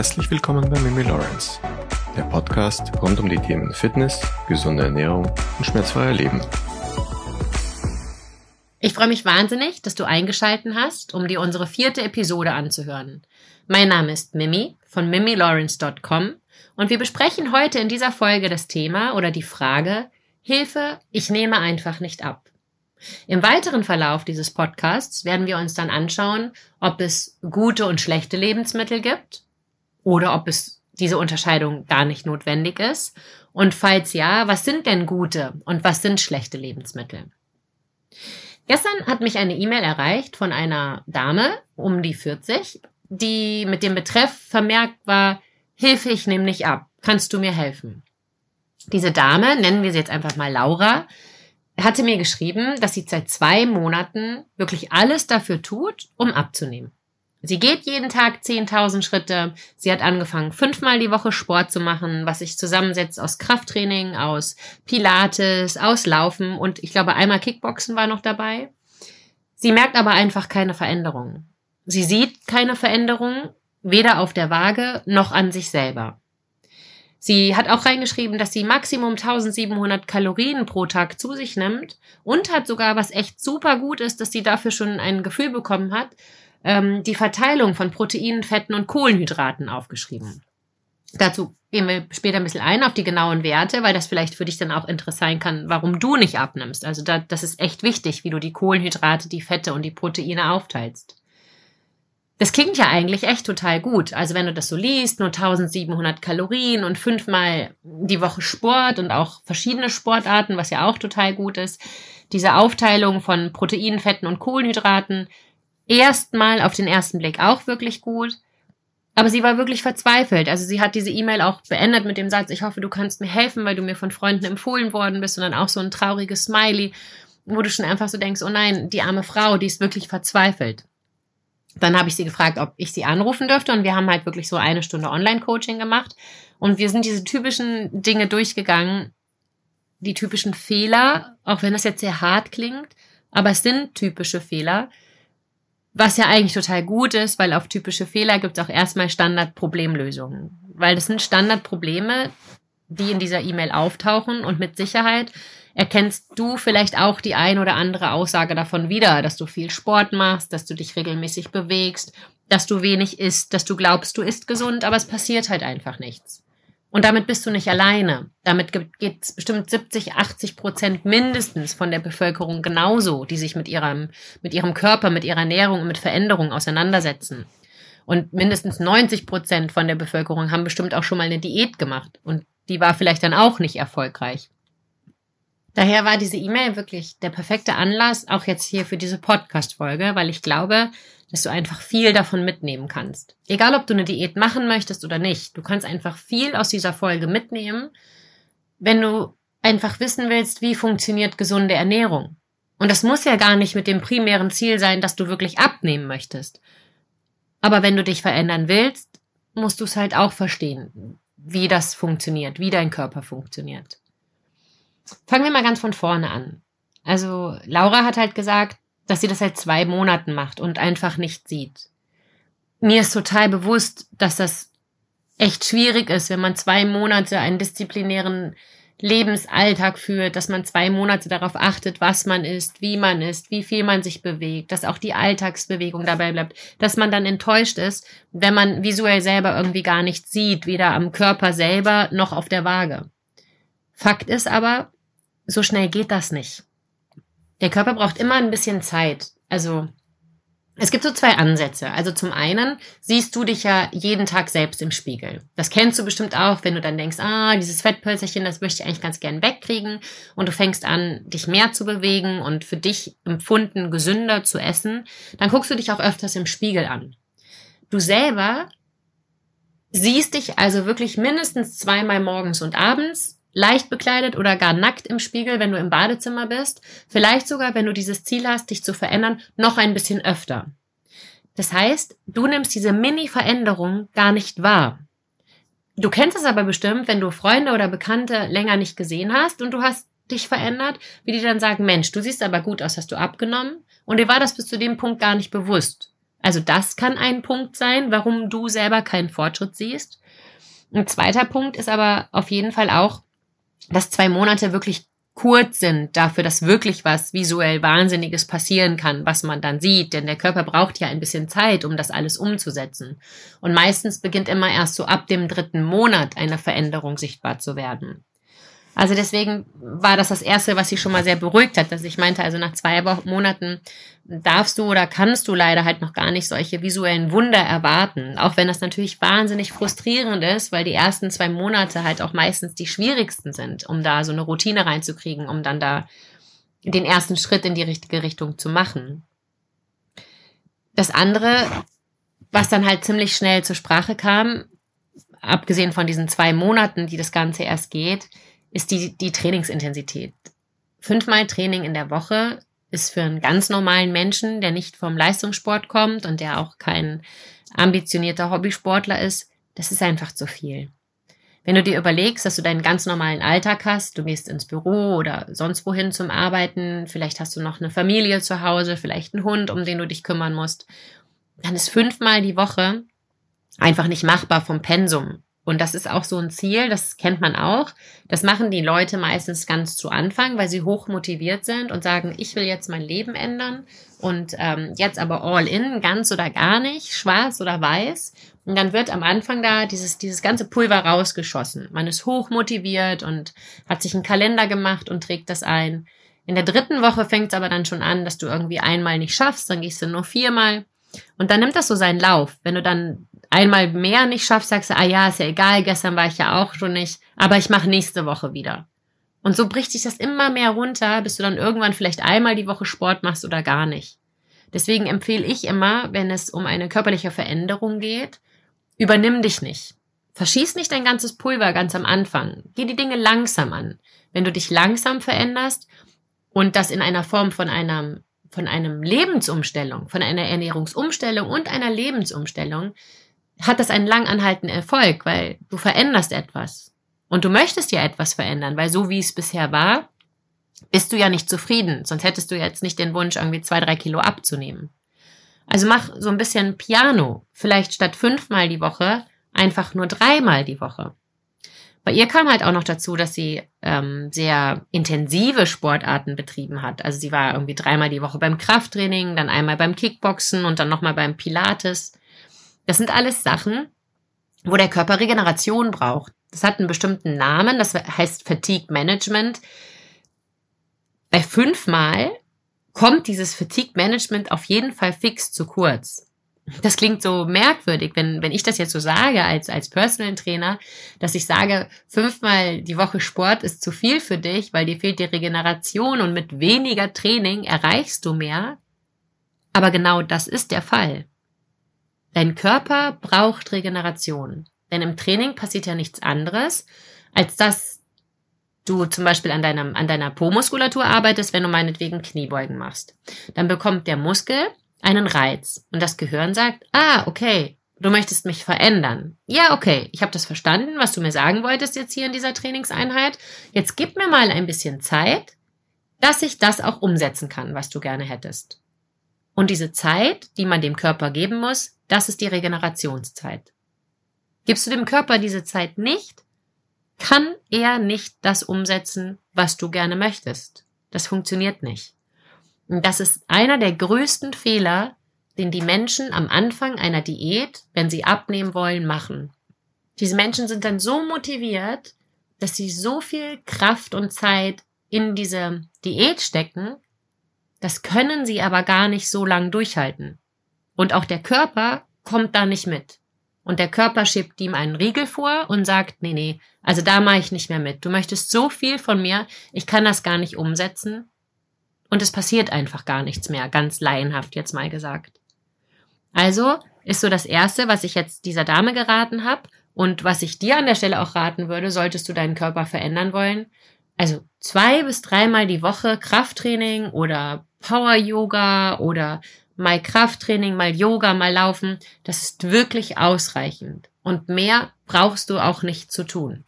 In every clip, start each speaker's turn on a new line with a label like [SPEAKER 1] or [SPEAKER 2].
[SPEAKER 1] Herzlich willkommen bei Mimi Lawrence, der Podcast rund um die Themen Fitness, gesunde Ernährung und schmerzfreier Leben.
[SPEAKER 2] Ich freue mich wahnsinnig, dass du eingeschalten hast, um dir unsere vierte Episode anzuhören. Mein Name ist Mimi von mimilawrence.com und wir besprechen heute in dieser Folge das Thema oder die Frage Hilfe, ich nehme einfach nicht ab. Im weiteren Verlauf dieses Podcasts werden wir uns dann anschauen, ob es gute und schlechte Lebensmittel gibt oder ob es diese Unterscheidung gar nicht notwendig ist. Und falls ja, was sind denn gute und was sind schlechte Lebensmittel? Gestern hat mich eine E-Mail erreicht von einer Dame um die 40, die mit dem Betreff vermerkt war, Hilfe, ich nehme nicht ab. Kannst du mir helfen? Diese Dame, nennen wir sie jetzt einfach mal Laura, hatte mir geschrieben, dass sie seit zwei Monaten wirklich alles dafür tut, um abzunehmen. Sie geht jeden Tag 10.000 Schritte. Sie hat angefangen, fünfmal die Woche Sport zu machen, was sich zusammensetzt aus Krafttraining, aus Pilates, aus Laufen und ich glaube einmal Kickboxen war noch dabei. Sie merkt aber einfach keine Veränderung. Sie sieht keine Veränderung, weder auf der Waage noch an sich selber. Sie hat auch reingeschrieben, dass sie Maximum 1700 Kalorien pro Tag zu sich nimmt und hat sogar, was echt super gut ist, dass sie dafür schon ein Gefühl bekommen hat, ähm, die Verteilung von Proteinen, Fetten und Kohlenhydraten aufgeschrieben. Dazu gehen wir später ein bisschen ein auf die genauen Werte, weil das vielleicht für dich dann auch interessant sein kann, warum du nicht abnimmst. Also da, das ist echt wichtig, wie du die Kohlenhydrate, die Fette und die Proteine aufteilst. Das klingt ja eigentlich echt total gut. Also wenn du das so liest, nur 1700 Kalorien und fünfmal die Woche Sport und auch verschiedene Sportarten, was ja auch total gut ist. Diese Aufteilung von Proteinen, Fetten und Kohlenhydraten, erstmal auf den ersten Blick auch wirklich gut. Aber sie war wirklich verzweifelt. Also sie hat diese E-Mail auch beendet mit dem Satz, ich hoffe, du kannst mir helfen, weil du mir von Freunden empfohlen worden bist und dann auch so ein trauriges Smiley, wo du schon einfach so denkst, oh nein, die arme Frau, die ist wirklich verzweifelt. Dann habe ich sie gefragt, ob ich sie anrufen dürfte und wir haben halt wirklich so eine Stunde Online-Coaching gemacht und wir sind diese typischen Dinge durchgegangen, die typischen Fehler, auch wenn das jetzt sehr hart klingt, aber es sind typische Fehler, was ja eigentlich total gut ist, weil auf typische Fehler gibt es auch erstmal Standardproblemlösungen, weil das sind Standardprobleme, die in dieser E-Mail auftauchen und mit Sicherheit erkennst du vielleicht auch die ein oder andere Aussage davon wieder, dass du viel Sport machst, dass du dich regelmäßig bewegst, dass du wenig isst, dass du glaubst, du isst gesund, aber es passiert halt einfach nichts. Und damit bist du nicht alleine. Damit geht es bestimmt 70, 80 Prozent mindestens von der Bevölkerung genauso, die sich mit ihrem, mit ihrem Körper, mit ihrer Ernährung und mit Veränderungen auseinandersetzen. Und mindestens 90 Prozent von der Bevölkerung haben bestimmt auch schon mal eine Diät gemacht. Und die war vielleicht dann auch nicht erfolgreich. Daher war diese E-Mail wirklich der perfekte Anlass, auch jetzt hier für diese Podcast-Folge, weil ich glaube, dass du einfach viel davon mitnehmen kannst. Egal, ob du eine Diät machen möchtest oder nicht, du kannst einfach viel aus dieser Folge mitnehmen, wenn du einfach wissen willst, wie funktioniert gesunde Ernährung. Und das muss ja gar nicht mit dem primären Ziel sein, dass du wirklich abnehmen möchtest. Aber wenn du dich verändern willst, musst du es halt auch verstehen, wie das funktioniert, wie dein Körper funktioniert. Fangen wir mal ganz von vorne an. Also Laura hat halt gesagt, dass sie das seit zwei Monaten macht und einfach nicht sieht. Mir ist total bewusst, dass das echt schwierig ist, wenn man zwei Monate einen disziplinären Lebensalltag führt, dass man zwei Monate darauf achtet, was man isst, wie man isst, wie viel man sich bewegt, dass auch die Alltagsbewegung dabei bleibt, dass man dann enttäuscht ist, wenn man visuell selber irgendwie gar nichts sieht, weder am Körper selber noch auf der Waage. Fakt ist aber, so schnell geht das nicht. Der Körper braucht immer ein bisschen Zeit. Also es gibt so zwei Ansätze. Also zum einen siehst du dich ja jeden Tag selbst im Spiegel. Das kennst du bestimmt auch, wenn du dann denkst, ah, dieses Fettpölzerchen, das möchte ich eigentlich ganz gern wegkriegen und du fängst an, dich mehr zu bewegen und für dich empfunden gesünder zu essen, dann guckst du dich auch öfters im Spiegel an. Du selber siehst dich also wirklich mindestens zweimal morgens und abends leicht bekleidet oder gar nackt im Spiegel, wenn du im Badezimmer bist. Vielleicht sogar, wenn du dieses Ziel hast, dich zu verändern, noch ein bisschen öfter. Das heißt, du nimmst diese Mini-Veränderung gar nicht wahr. Du kennst es aber bestimmt, wenn du Freunde oder Bekannte länger nicht gesehen hast und du hast dich verändert, wie die dann sagen, Mensch, du siehst aber gut aus, hast du abgenommen? Und dir war das bis zu dem Punkt gar nicht bewusst. Also das kann ein Punkt sein, warum du selber keinen Fortschritt siehst. Ein zweiter Punkt ist aber auf jeden Fall auch, dass zwei Monate wirklich kurz sind dafür, dass wirklich was visuell Wahnsinniges passieren kann, was man dann sieht. Denn der Körper braucht ja ein bisschen Zeit, um das alles umzusetzen. Und meistens beginnt immer erst so ab dem dritten Monat eine Veränderung sichtbar zu werden. Also deswegen war das das Erste, was sie schon mal sehr beruhigt hat, dass ich meinte, also nach zwei Monaten darfst du oder kannst du leider halt noch gar nicht solche visuellen Wunder erwarten. Auch wenn das natürlich wahnsinnig frustrierend ist, weil die ersten zwei Monate halt auch meistens die schwierigsten sind, um da so eine Routine reinzukriegen, um dann da den ersten Schritt in die richtige Richtung zu machen. Das andere, was dann halt ziemlich schnell zur Sprache kam, abgesehen von diesen zwei Monaten, die das Ganze erst geht, ist die, die Trainingsintensität. Fünfmal Training in der Woche ist für einen ganz normalen Menschen, der nicht vom Leistungssport kommt und der auch kein ambitionierter Hobbysportler ist, das ist einfach zu viel. Wenn du dir überlegst, dass du deinen ganz normalen Alltag hast, du gehst ins Büro oder sonst wohin zum Arbeiten, vielleicht hast du noch eine Familie zu Hause, vielleicht einen Hund, um den du dich kümmern musst, dann ist fünfmal die Woche einfach nicht machbar vom Pensum. Und das ist auch so ein Ziel, das kennt man auch. Das machen die Leute meistens ganz zu Anfang, weil sie hoch motiviert sind und sagen, ich will jetzt mein Leben ändern und ähm, jetzt aber all in, ganz oder gar nicht, schwarz oder weiß. Und dann wird am Anfang da dieses, dieses ganze Pulver rausgeschossen. Man ist hoch motiviert und hat sich einen Kalender gemacht und trägt das ein. In der dritten Woche fängt es aber dann schon an, dass du irgendwie einmal nicht schaffst, dann gehst du nur viermal. Und dann nimmt das so seinen Lauf. Wenn du dann einmal mehr nicht schaffst, sagst du, ah ja, ist ja egal, gestern war ich ja auch schon nicht, aber ich mache nächste Woche wieder. Und so bricht sich das immer mehr runter, bis du dann irgendwann vielleicht einmal die Woche Sport machst oder gar nicht. Deswegen empfehle ich immer, wenn es um eine körperliche Veränderung geht, übernimm dich nicht. Verschieß nicht dein ganzes Pulver ganz am Anfang. Geh die Dinge langsam an. Wenn du dich langsam veränderst und das in einer Form von einem, von einem Lebensumstellung, von einer Ernährungsumstellung und einer Lebensumstellung, hat das einen lang anhaltenden Erfolg, weil du veränderst etwas. Und du möchtest ja etwas verändern, weil so wie es bisher war, bist du ja nicht zufrieden. Sonst hättest du jetzt nicht den Wunsch, irgendwie zwei, drei Kilo abzunehmen. Also mach so ein bisschen Piano. Vielleicht statt fünfmal die Woche einfach nur dreimal die Woche. Bei ihr kam halt auch noch dazu, dass sie ähm, sehr intensive Sportarten betrieben hat. Also sie war irgendwie dreimal die Woche beim Krafttraining, dann einmal beim Kickboxen und dann nochmal beim Pilates. Das sind alles Sachen, wo der Körper Regeneration braucht. Das hat einen bestimmten Namen, das heißt Fatigue Management. Bei fünfmal kommt dieses Fatigue Management auf jeden Fall fix zu kurz. Das klingt so merkwürdig, wenn, wenn ich das jetzt so sage als, als Personal Trainer, dass ich sage, fünfmal die Woche Sport ist zu viel für dich, weil dir fehlt die Regeneration und mit weniger Training erreichst du mehr. Aber genau das ist der Fall. Dein Körper braucht Regeneration. Denn im Training passiert ja nichts anderes, als dass du zum Beispiel an, deinem, an deiner Po-Muskulatur arbeitest, wenn du meinetwegen Kniebeugen machst. Dann bekommt der Muskel einen Reiz und das Gehirn sagt, ah, okay, du möchtest mich verändern. Ja, okay, ich habe das verstanden, was du mir sagen wolltest jetzt hier in dieser Trainingseinheit. Jetzt gib mir mal ein bisschen Zeit, dass ich das auch umsetzen kann, was du gerne hättest. Und diese Zeit, die man dem Körper geben muss, das ist die Regenerationszeit. Gibst du dem Körper diese Zeit nicht, kann er nicht das umsetzen, was du gerne möchtest. Das funktioniert nicht. Und das ist einer der größten Fehler, den die Menschen am Anfang einer Diät, wenn sie abnehmen wollen, machen. Diese Menschen sind dann so motiviert, dass sie so viel Kraft und Zeit in diese Diät stecken, das können sie aber gar nicht so lang durchhalten. Und auch der Körper kommt da nicht mit. Und der Körper schiebt ihm einen Riegel vor und sagt, nee, nee, also da mache ich nicht mehr mit. Du möchtest so viel von mir, ich kann das gar nicht umsetzen. Und es passiert einfach gar nichts mehr, ganz laienhaft jetzt mal gesagt. Also ist so das Erste, was ich jetzt dieser Dame geraten habe und was ich dir an der Stelle auch raten würde, solltest du deinen Körper verändern wollen. Also zwei bis dreimal die Woche Krafttraining oder Power Yoga oder mal Krafttraining, mal Yoga, mal Laufen, das ist wirklich ausreichend. Und mehr brauchst du auch nicht zu tun.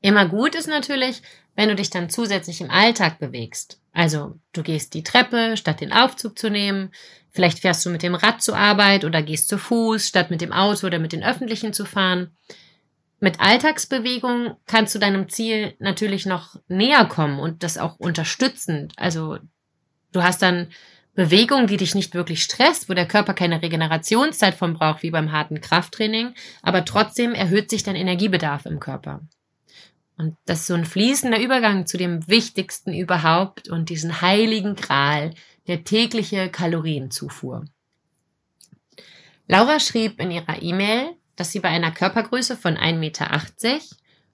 [SPEAKER 2] Immer gut ist natürlich, wenn du dich dann zusätzlich im Alltag bewegst. Also du gehst die Treppe, statt den Aufzug zu nehmen, vielleicht fährst du mit dem Rad zur Arbeit oder gehst zu Fuß, statt mit dem Auto oder mit den öffentlichen zu fahren. Mit Alltagsbewegung kannst du deinem Ziel natürlich noch näher kommen und das auch unterstützend. Also du hast dann Bewegung, die dich nicht wirklich stresst, wo der Körper keine Regenerationszeit von braucht, wie beim harten Krafttraining, aber trotzdem erhöht sich dein Energiebedarf im Körper. Und das ist so ein fließender Übergang zu dem Wichtigsten überhaupt und diesen heiligen Gral, der tägliche Kalorienzufuhr. Laura schrieb in ihrer E-Mail, dass sie bei einer Körpergröße von 1,80 Meter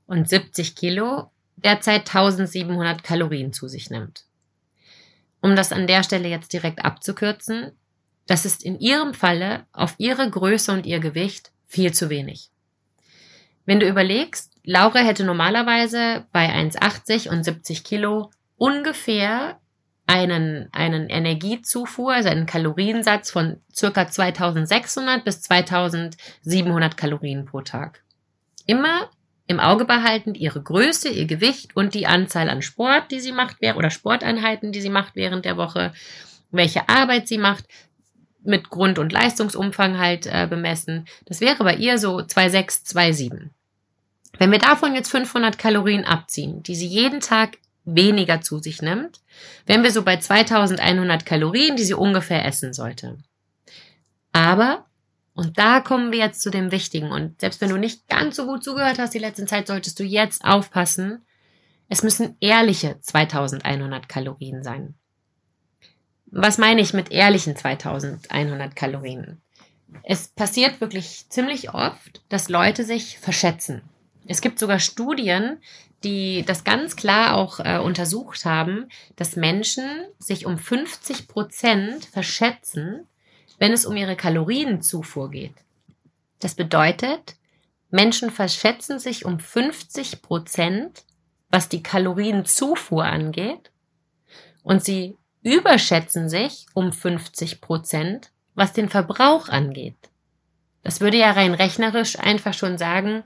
[SPEAKER 2] und 70 Kilo derzeit 1700 Kalorien zu sich nimmt. Um das an der Stelle jetzt direkt abzukürzen, das ist in ihrem Falle auf ihre Größe und ihr Gewicht viel zu wenig. Wenn du überlegst, Laura hätte normalerweise bei 1,80 und 70 Kilo ungefähr einen, einen Energiezufuhr, also einen Kaloriensatz von circa 2600 bis 2700 Kalorien pro Tag. Immer im Auge behalten ihre Größe, ihr Gewicht und die Anzahl an Sport, die sie macht, oder Sporteinheiten, die sie macht während der Woche, welche Arbeit sie macht, mit Grund- und Leistungsumfang halt äh, bemessen. Das wäre bei ihr so 2,6, 2,7. Wenn wir davon jetzt 500 Kalorien abziehen, die sie jeden Tag weniger zu sich nimmt, wären wir so bei 2100 Kalorien, die sie ungefähr essen sollte. Aber und da kommen wir jetzt zu dem Wichtigen. Und selbst wenn du nicht ganz so gut zugehört hast die letzte Zeit, solltest du jetzt aufpassen. Es müssen ehrliche 2100 Kalorien sein. Was meine ich mit ehrlichen 2100 Kalorien? Es passiert wirklich ziemlich oft, dass Leute sich verschätzen. Es gibt sogar Studien, die das ganz klar auch äh, untersucht haben, dass Menschen sich um 50 Prozent verschätzen, wenn es um ihre Kalorienzufuhr geht. Das bedeutet, Menschen verschätzen sich um 50 Prozent, was die Kalorienzufuhr angeht, und sie überschätzen sich um 50 Prozent, was den Verbrauch angeht. Das würde ja rein rechnerisch einfach schon sagen,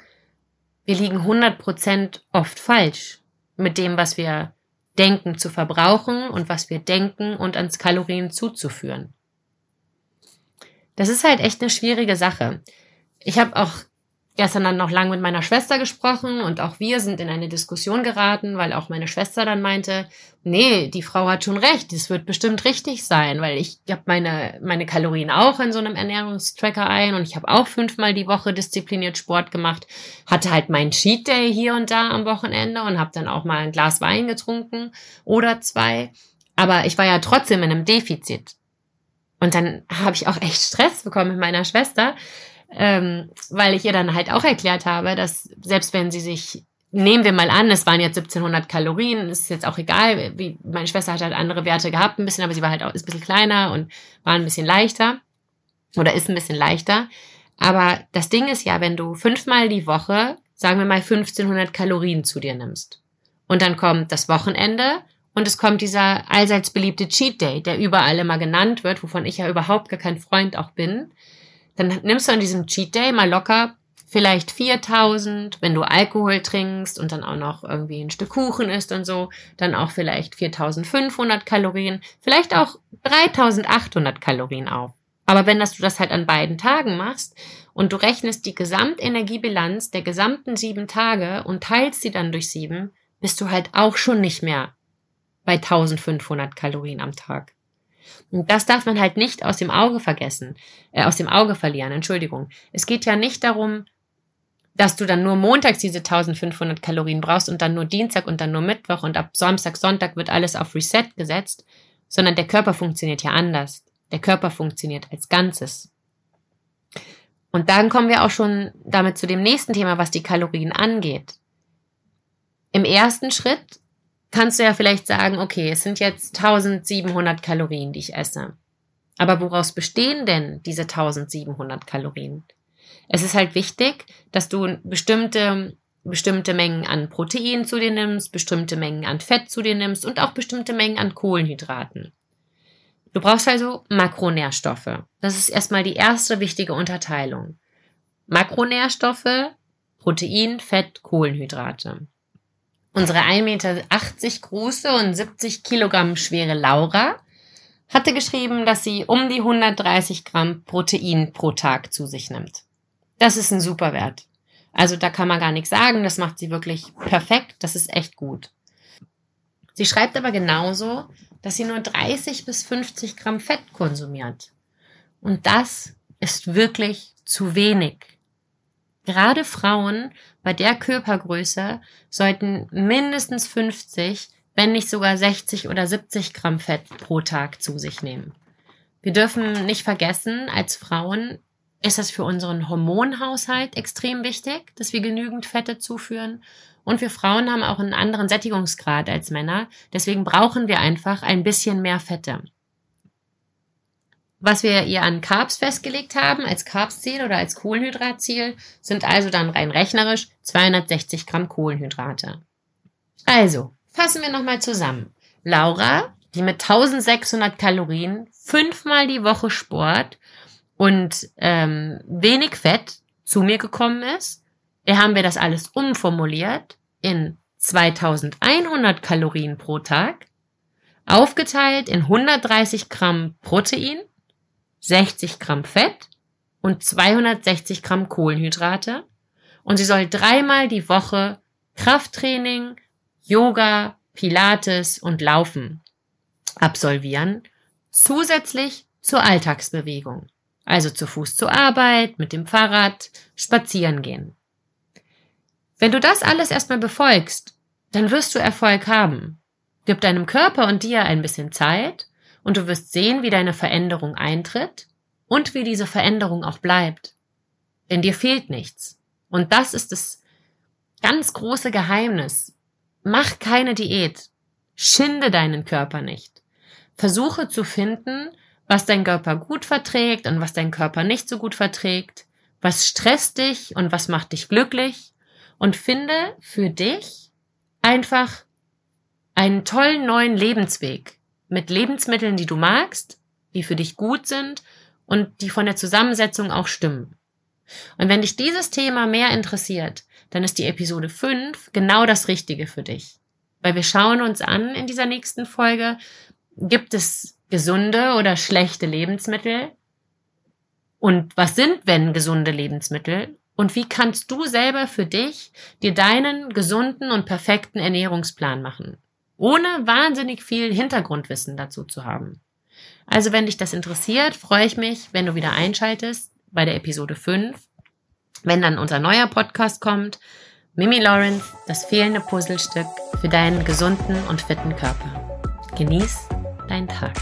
[SPEAKER 2] wir liegen 100 Prozent oft falsch mit dem, was wir denken zu verbrauchen und was wir denken und ans Kalorien zuzuführen. Das ist halt echt eine schwierige Sache. Ich habe auch gestern dann noch lang mit meiner Schwester gesprochen und auch wir sind in eine Diskussion geraten, weil auch meine Schwester dann meinte, nee, die Frau hat schon recht, das wird bestimmt richtig sein, weil ich habe meine, meine Kalorien auch in so einem Ernährungstracker ein und ich habe auch fünfmal die Woche diszipliniert Sport gemacht, hatte halt meinen Cheat Day hier und da am Wochenende und habe dann auch mal ein Glas Wein getrunken oder zwei, aber ich war ja trotzdem in einem Defizit. Und dann habe ich auch echt Stress bekommen mit meiner Schwester, ähm, weil ich ihr dann halt auch erklärt habe, dass selbst wenn sie sich, nehmen wir mal an, es waren jetzt 1700 Kalorien, ist jetzt auch egal, wie, meine Schwester hat halt andere Werte gehabt ein bisschen, aber sie war halt auch, ist ein bisschen kleiner und war ein bisschen leichter oder ist ein bisschen leichter. Aber das Ding ist ja, wenn du fünfmal die Woche, sagen wir mal 1500 Kalorien zu dir nimmst und dann kommt das Wochenende und es kommt dieser allseits beliebte Cheat Day, der überall immer genannt wird, wovon ich ja überhaupt gar kein Freund auch bin. Dann nimmst du an diesem Cheat Day mal locker vielleicht 4000, wenn du Alkohol trinkst und dann auch noch irgendwie ein Stück Kuchen isst und so, dann auch vielleicht 4500 Kalorien, vielleicht auch 3800 Kalorien auf. Aber wenn das, du das halt an beiden Tagen machst und du rechnest die Gesamtenergiebilanz der gesamten sieben Tage und teilst sie dann durch sieben, bist du halt auch schon nicht mehr bei 1500 Kalorien am Tag. Und das darf man halt nicht aus dem Auge vergessen, äh, aus dem Auge verlieren, Entschuldigung. Es geht ja nicht darum, dass du dann nur montags diese 1500 Kalorien brauchst und dann nur Dienstag und dann nur Mittwoch und ab Samstag, Sonntag wird alles auf Reset gesetzt, sondern der Körper funktioniert ja anders. Der Körper funktioniert als Ganzes. Und dann kommen wir auch schon damit zu dem nächsten Thema, was die Kalorien angeht. Im ersten Schritt kannst du ja vielleicht sagen, okay, es sind jetzt 1700 Kalorien, die ich esse. Aber woraus bestehen denn diese 1700 Kalorien? Es ist halt wichtig, dass du bestimmte, bestimmte Mengen an Protein zu dir nimmst, bestimmte Mengen an Fett zu dir nimmst und auch bestimmte Mengen an Kohlenhydraten. Du brauchst also Makronährstoffe. Das ist erstmal die erste wichtige Unsere 1,80 Meter große und 70 Kilogramm schwere Laura hatte geschrieben, dass sie um die 130 Gramm Protein pro Tag zu sich nimmt. Das ist ein super Wert. Also da kann man gar nichts sagen, das macht sie wirklich perfekt, das ist echt gut. Sie schreibt aber genauso, dass sie nur 30 bis 50 Gramm Fett konsumiert. Und das ist wirklich zu wenig. Gerade Frauen bei der Körpergröße sollten mindestens 50, wenn nicht sogar 60 oder 70 Gramm Fett pro Tag zu sich nehmen. Wir dürfen nicht vergessen, als Frauen ist es für unseren Hormonhaushalt extrem wichtig, dass wir genügend Fette zuführen. Und wir Frauen haben auch einen anderen Sättigungsgrad als Männer. Deswegen brauchen wir einfach ein bisschen mehr Fette. Was wir ihr an Carbs festgelegt haben, als Carbsziel oder als Kohlenhydratziel, sind also dann rein rechnerisch 260 Gramm Kohlenhydrate. Also, fassen wir nochmal zusammen. Laura, die mit 1600 Kalorien fünfmal die Woche Sport und ähm, wenig Fett zu mir gekommen ist, da haben wir das alles umformuliert in 2100 Kalorien pro Tag, aufgeteilt in 130 Gramm Protein, 60 Gramm Fett und 260 Gramm Kohlenhydrate. Und sie soll dreimal die Woche Krafttraining, Yoga, Pilates und Laufen absolvieren, zusätzlich zur Alltagsbewegung. Also zu Fuß zur Arbeit, mit dem Fahrrad, spazieren gehen. Wenn du das alles erstmal befolgst, dann wirst du Erfolg haben. Gib deinem Körper und dir ein bisschen Zeit und du wirst sehen, wie deine Veränderung eintritt und wie diese Veränderung auch bleibt. Denn dir fehlt nichts. Und das ist das ganz große Geheimnis. Mach keine Diät. Schinde deinen Körper nicht. Versuche zu finden, was dein Körper gut verträgt und was dein Körper nicht so gut verträgt, was stresst dich und was macht dich glücklich und finde für dich einfach einen tollen neuen Lebensweg mit Lebensmitteln, die du magst, die für dich gut sind und die von der Zusammensetzung auch stimmen. Und wenn dich dieses Thema mehr interessiert, dann ist die Episode 5 genau das Richtige für dich. Weil wir schauen uns an in dieser nächsten Folge, gibt es gesunde oder schlechte Lebensmittel? Und was sind, wenn gesunde Lebensmittel? Und wie kannst du selber für dich dir deinen gesunden und perfekten Ernährungsplan machen? Ohne wahnsinnig viel Hintergrundwissen dazu zu haben. Also wenn dich das interessiert, freue ich mich, wenn du wieder einschaltest bei der Episode 5, wenn dann unser neuer Podcast kommt. Mimi Lawrence, das fehlende Puzzlestück für deinen gesunden und fitten Körper. Genieß deinen Tag.